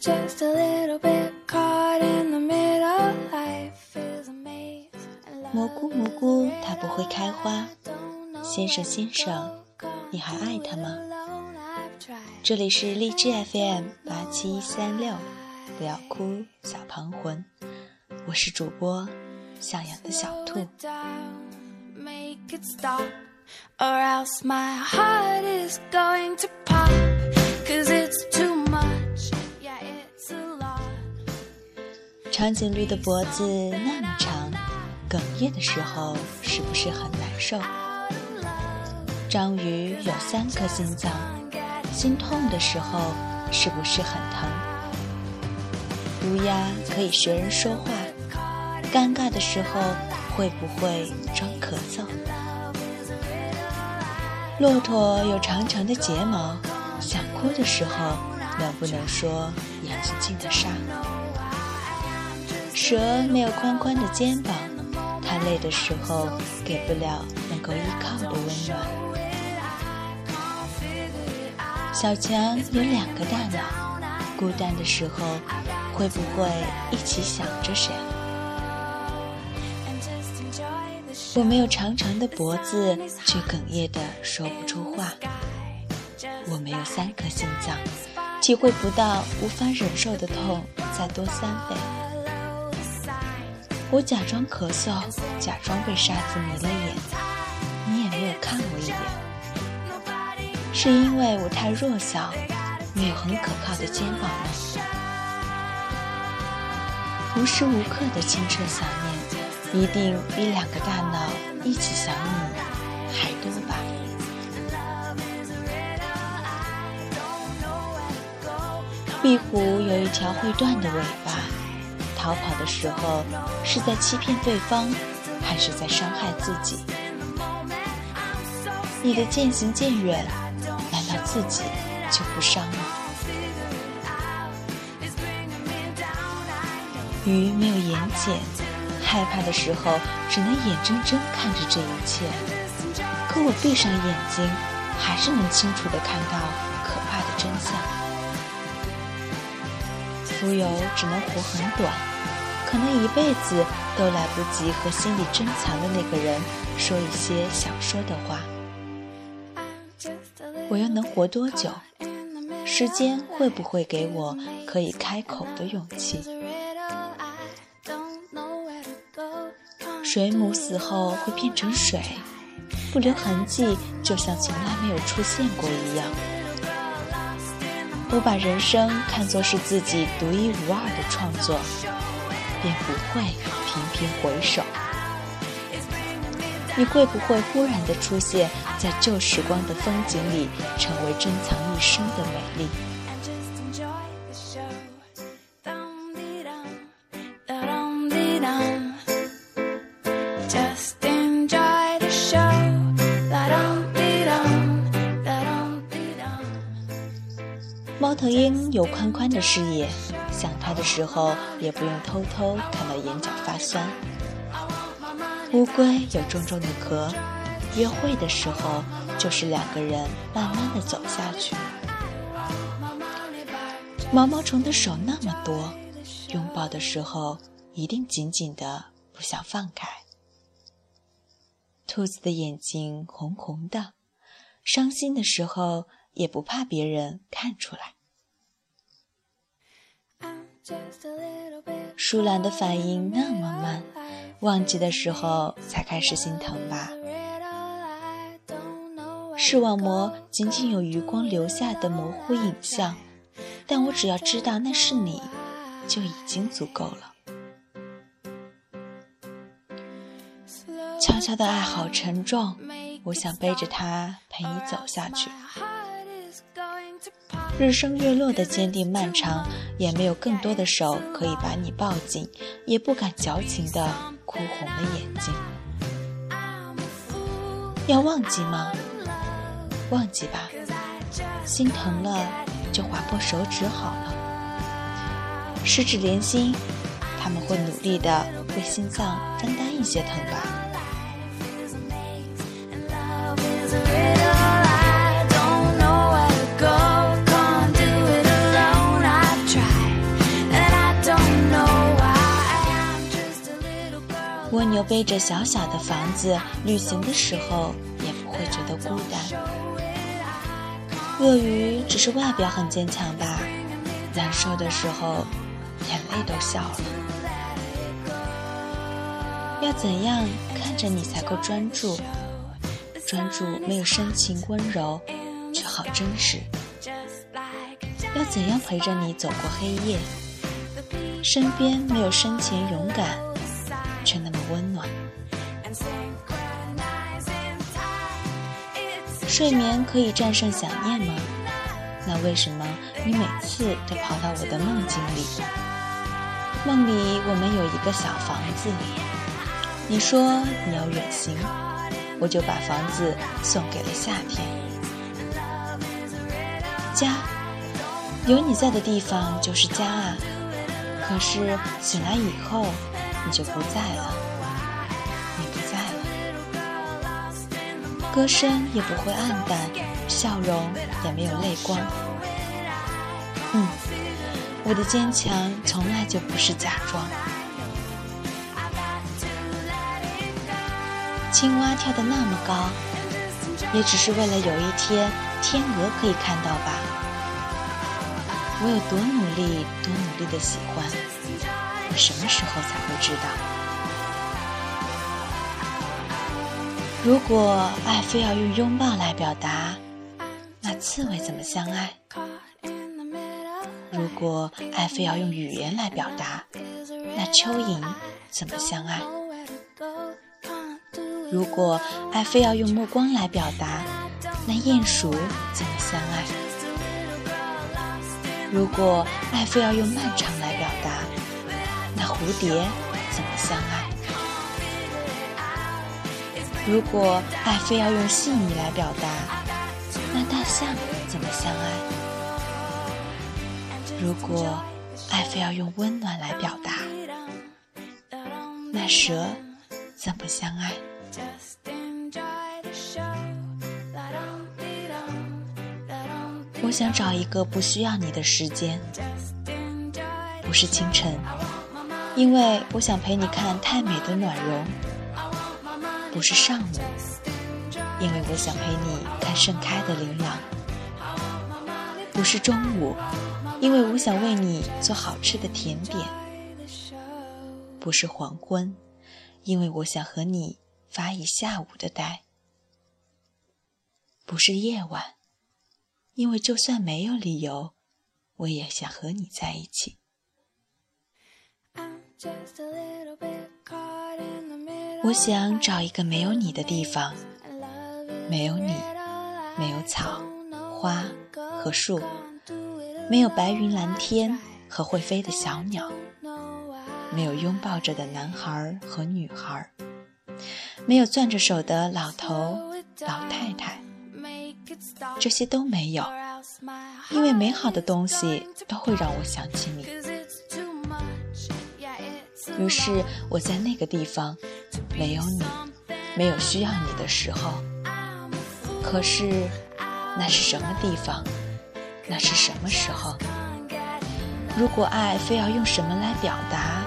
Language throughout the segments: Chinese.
just a little bit caught in the middle. Life is a maze. 蘑菇蘑菇，它不会开花。don't know 先生先生，你还爱它吗.这里是荔枝 FM 八七三六，不要哭，小庞魂，我是主播向阳的小兔。make it stop, or else my heart is going to pop. Cause it's too 长颈鹿的脖子那么长，哽咽的时候是不是很难受？章鱼有三颗心脏，心痛的时候是不是很疼？乌鸦可以学人说话，尴尬的时候会不会装咳嗽？骆驼有长长的睫毛，想哭的时候能不能说眼睛进的沙？蛇没有宽宽的肩膀，它累的时候给不了能够依靠的温暖。小强有两个大脑，孤单的时候会不会一起想着谁？我没有长长的脖子，却哽咽的说不出话。我没有三颗心脏，体会不到无法忍受的痛再多三倍。我假装咳嗽，假装被沙子迷了眼，你也没有看我一眼。是因为我太弱小，没有很可靠的肩膀吗？无时无刻的清澈想念，一定比两个大脑一起想你还多吧？壁虎有一条会断的尾巴，逃跑的时候是在欺骗对方，还是在伤害自己？你的渐行渐远，难道自己就不伤吗？鱼没有眼睑，害怕的时候只能眼睁睁看着这一切。可我闭上眼睛，还是能清楚地看到可怕的真相。蜉蝣只能活很短，可能一辈子都来不及和心里珍藏的那个人说一些想说的话。我又能活多久？时间会不会给我可以开口的勇气水母死后会变成水，不留痕迹，就像从来没有出现过一样。我把人生看作是自己独一无二的创作，便不会频频回首，你会不会忽然的出现在旧时光的风景里，成为珍藏一生的美丽？猫头鹰有宽宽的视野。的时候也不用偷偷看到眼角发酸。乌龟有重重的壳，约会的时候就是两个人慢慢的走下去。毛毛虫的手那么多，拥抱的时候一定紧紧的不想放开。兔子的眼睛红红的，伤心的时候也不怕别人看出来。I'm just a little bit 舒兰的反应那么慢，忘记的时候才开始心疼吧视网膜仅仅有余光留下的模糊影像，但我只要知道那是你，就已经足够了。悄悄的爱好沉重，我想背着它陪你走下去。日升月落的坚定漫长，也没有更多的手可以把你抱紧，也不敢矫情的哭红了眼睛。要忘记吗？忘记吧，心疼了就划破手指好了。十指连心，他们会努力的为心脏分担一些疼吧。有背着小小的房子旅行的时候，也不会觉得孤单。鳄鱼只是外表很坚强吧，难受的时候，眼泪都笑了。要怎样看着你才够专注？专注没有深情温柔，却好真实。要怎样陪着你走过黑夜？身边没有深情勇敢，温暖。睡眠可以战胜想念吗？那为什么你每次都跑到我的梦境里？梦里我们有一个小房子，你说你要远行。我就把房子送给了夏天。家，有你在的地方就是家啊。可是醒来以后，你就不在了，你不在了。歌声也不会暗淡，笑容也没有泪光。嗯，我的坚强从来就不是假装。青蛙跳得那么高，也只是为了有一天天鹅可以看到吧。我有多努力，多努力的喜欢，我什么时候才会知道？如果爱非要用拥抱来表达，那刺猬怎么相爱？如果爱非要用语言来表达，那蚯蚓怎么相爱？如果爱非要用目光来表达，那鼹鼠怎么相爱？如果爱非要用漫长来表达，那蝴蝶怎么相爱？如果爱非要用细腻来表达，那大象怎么相爱？如果爱非要用温暖来表达，那蛇怎么相爱？我想找一个不需要你的时间，不是清晨，因为我想陪你看太美的暖融；不是上午，因为我想陪你看盛开的琳琅；不是中午，因为我想为你做好吃的甜点；不是黄昏，因为我想和你发一下午的呆；不是夜晚。因为就算没有理由，我也想和你在一起。我想找一个没有你的地方，没有你，没有草、花和树，没有白云蓝天和会飞的小鸟，没有拥抱着的男孩和女孩，没有攥着手的老头老太太。这些都没有，因为美好的东西都会让我想起你。于是我在那个地方，没有你，没有需要你的时候。可是，那是什么地方？那是什么时候？如果爱非要用什么来表达，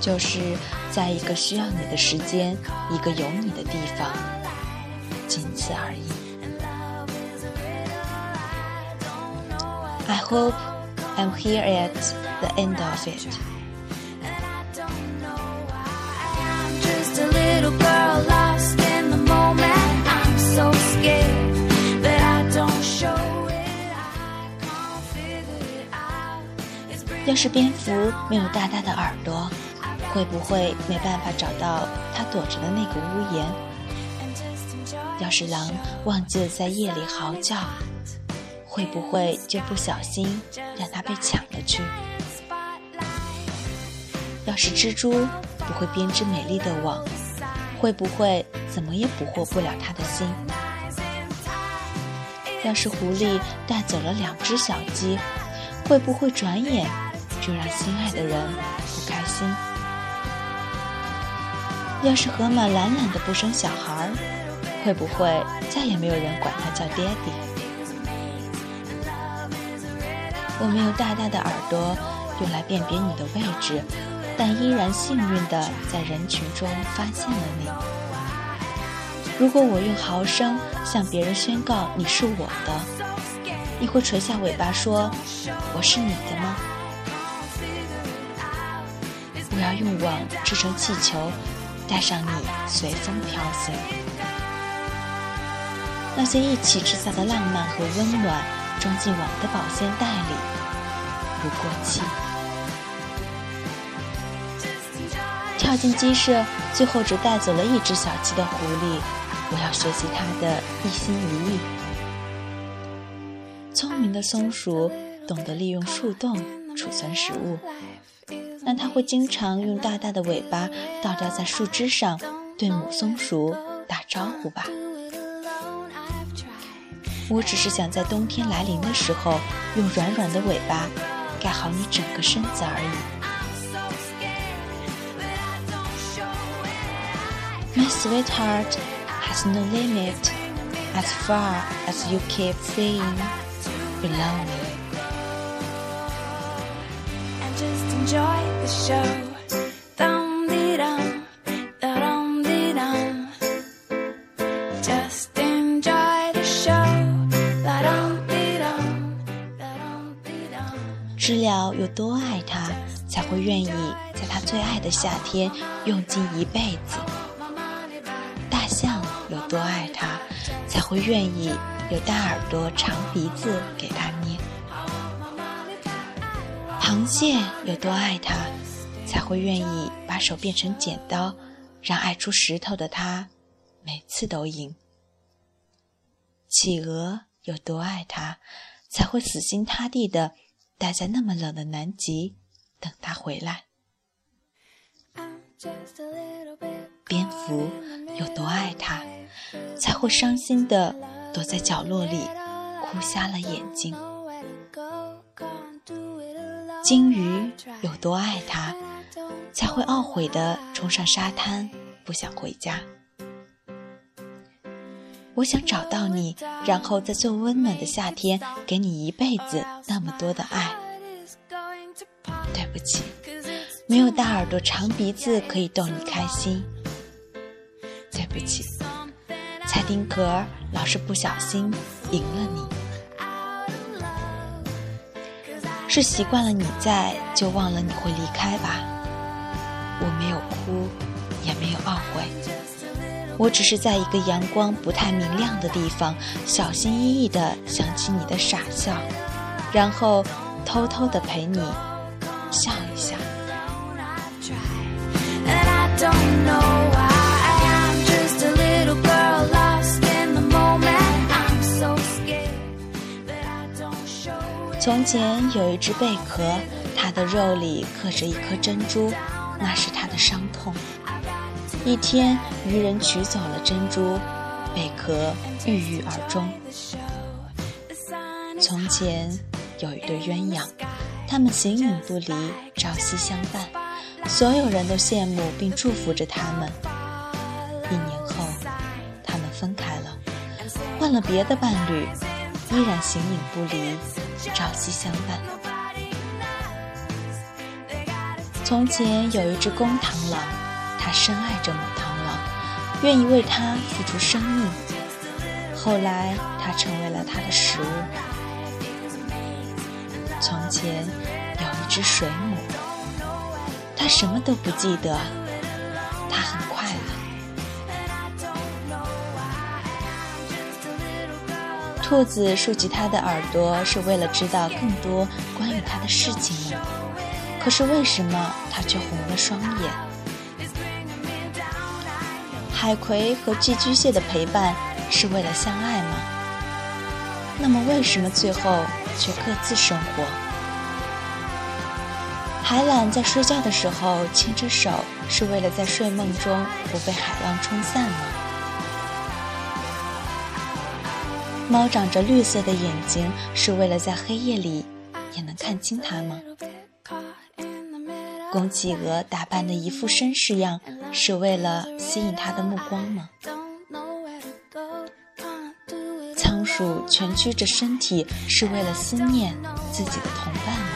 就是在一个需要你的时间，一个有你的地方，仅此而已。I hope I'm here at the end of it. 要是蝙蝠没有大大的耳朵，会不会没办法找到它躲着的那个屋檐？要是狼忘记了在夜里嚎叫，会不会就不小心让它被抢了去？要是蜘蛛不会编织美丽的网，会不会怎么也捕获不了它的心？要是狐狸带走了两只小鸡，会不会转眼就让心爱的人不开心？要是河马懒懒的不生小孩，会不会再也没有人管它叫爹地？我没有大大的耳朵，用来辨别你的位置，但依然幸运地在人群中发现了你。如果我用嚎声向别人宣告你是我的，你会垂下尾巴说我是你的吗？用网织成气球，带上你随风飘行。那些一起制造的浪漫和温暖，装进网的保鲜袋里，不过期。跳进鸡舍，最后只带走了一只小鸡的狐狸，我要学习它的一心一意。聪明的松鼠懂得利用树洞储存食物，但它会经常用大大的尾巴倒吊在树枝上，对母松鼠打招呼吧。我只是想在冬天来临的时候，用软软的尾巴盖好你整个身子而已。My sweetheart has no limit as far as you keep saying below me. Enjoy the show. Dum dee dum, da dum dee dum. Just enjoy the show. Da dum dee dum, da dum dee dum. 知了有多爱它，才会愿意在它最爱的夏天用尽一辈子。大象有多爱它，才会愿意有大耳朵、长鼻子给它捏。螃蟹有多爱它，才会愿意把手变成剪刀，让爱出石头的它每次都赢。企鹅有多爱它，才会死心塌地的待在那么冷的南极，等它回来。蝙蝠有多爱它，才会伤心的躲在角落里，哭瞎了眼睛。金鱼有多爱它，才会懊悔的冲上沙滩，不想回家。我想找到你，然后在最温暖的夏天，给你一辈子那么多的爱。对不起，没有大耳朵、长鼻子可以逗你开心。对不起，蔡丁格老是不小心赢了你。是习惯了你在，就忘了你会离开吧。我没有哭，也没有懊悔，我只是在一个阳光不太明亮的地方，小心翼翼地想起你的傻笑，然后偷偷地陪你笑一笑。从前有一只贝壳，它的肉里刻着一颗珍珠，那是它的伤痛。一天，渔人取走了珍珠，贝壳郁郁而终。从前有一对鸳鸯，他们形影不离，朝夕相伴，所有人都羡慕并祝福着他们。一年后，他们分开了，换了别的伴侣，依然形影不离，朝夕相伴。从前有一只公螳螂，它深爱着母螳螂，愿意为它付出生命。后来，它成为了它的食物。从前有一只水母，它什么都不记得，兔子竖起它的耳朵，是为了知道更多关于它的事情吗？可是为什么它却红了双眼？海葵和寄居蟹的陪伴是为了相爱吗？那么为什么最后却各自生活？海獭在睡觉的时候牵着手，是为了在睡梦中不被海浪冲散吗？猫长着绿色的眼睛，是为了在黑夜里也能看清它吗？公企鹅打扮的一副绅士样，是为了吸引它的目光吗？仓鼠蜷曲着身体，是为了思念自己的同伴吗？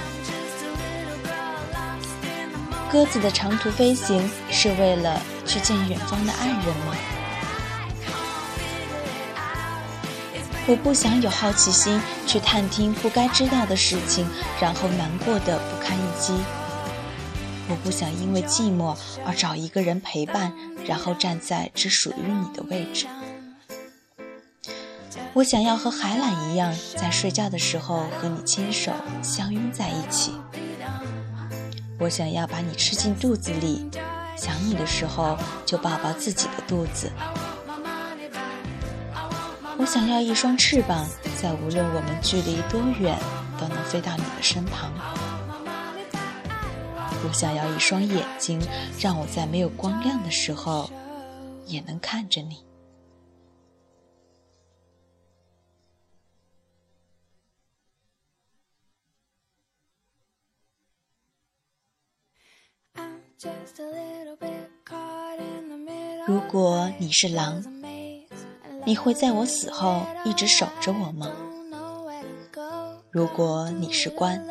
鸽子的长途飞行是为了去见远方的爱人吗？我不想有好奇心去探听不该知道的事情，然后难过的不堪一击。我不想因为寂寞而找一个人陪伴，然后站在只属于你的位置。我想要和海懒一样，在睡觉的时候和你牵手相拥在一起。我想要把你吃进肚子里，想你的时候就抱抱自己的肚子。我想要一双翅膀，在无论我们距离多远，都能飞到你的身旁。我想要一双眼睛，让我在没有光亮的时候，也能看着你。如果你是狼，你会在我死后一直守着我吗？如果你是关，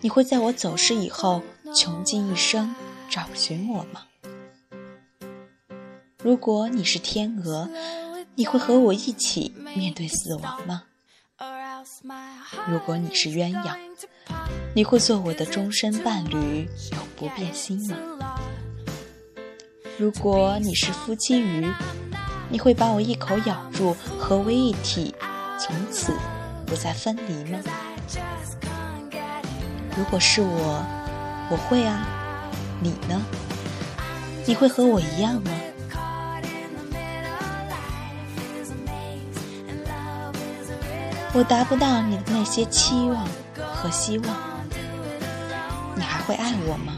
你会在我走失以后穷尽一生找寻我吗？如果你是天鹅，你会和我一起面对死亡吗？如果你是鸳鸯，你会做我的终身伴侣，永不变心吗？如果你是夫妻鱼，你会把我一口咬住，合为一体，从此不再分离吗？如果是我，我会啊。你呢？你会和我一样吗？我达不到你的那些期望和希望，你还会爱我吗？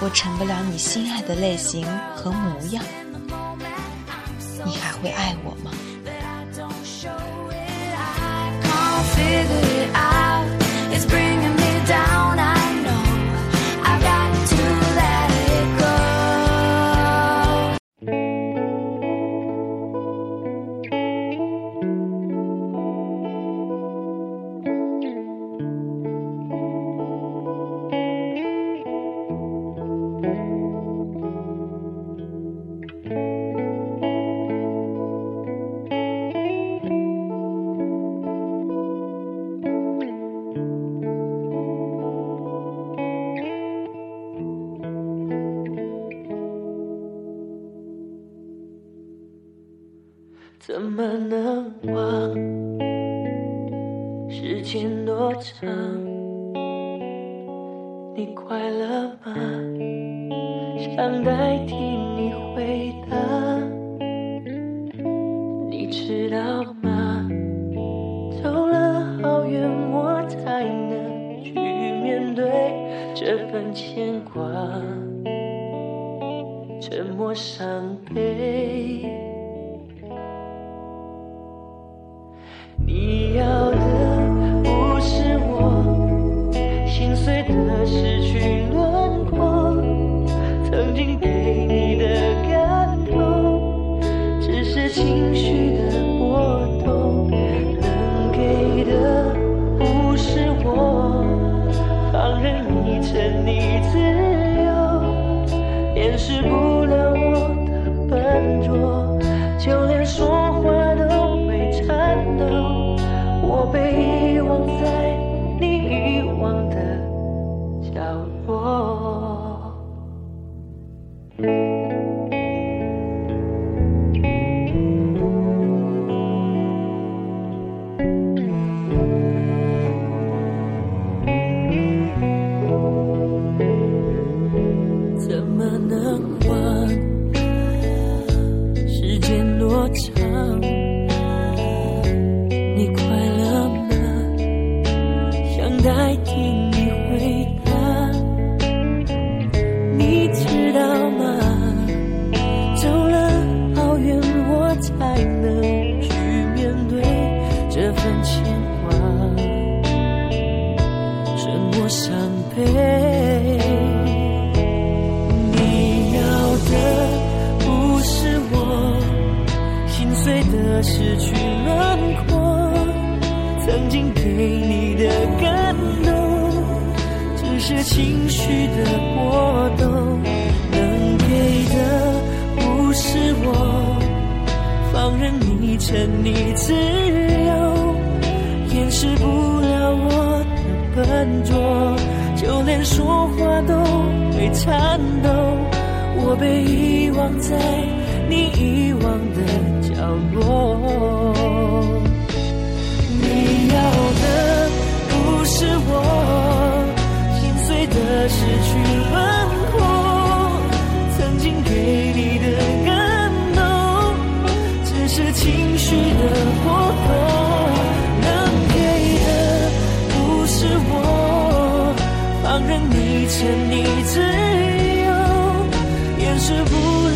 我成不了你心爱的类型和模样，会爱我吗？吗？走了好远，我才能去面对这份牵挂。沉默伤悲。笨拙，就连说话都会颤抖。我被遗忘在你遗忘的角落，你要的不是我。心碎的失去牵你自由掩饰不